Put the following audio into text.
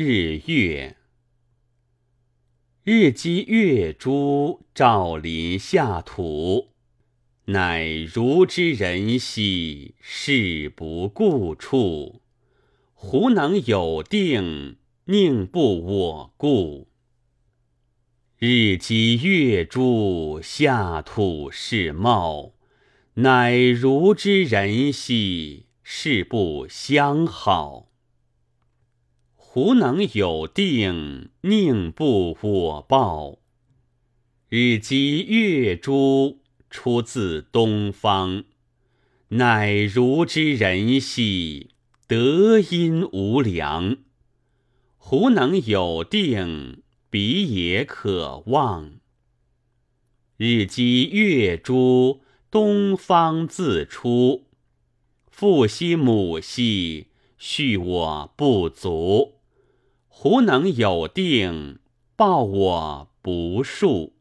日月。日积月诸，照临下土。乃如之人兮，事不顾处。胡能有定，宁不我顾？日积月诸，下土是茂。乃如之人兮，事不相好。胡能有定，宁不我报？日积月诸。出自东方，乃如之人兮，德音无量。胡能有定，彼也可望。日积月诸，东方自出。父兮母兮，恤我不足。胡能有定，报我不数。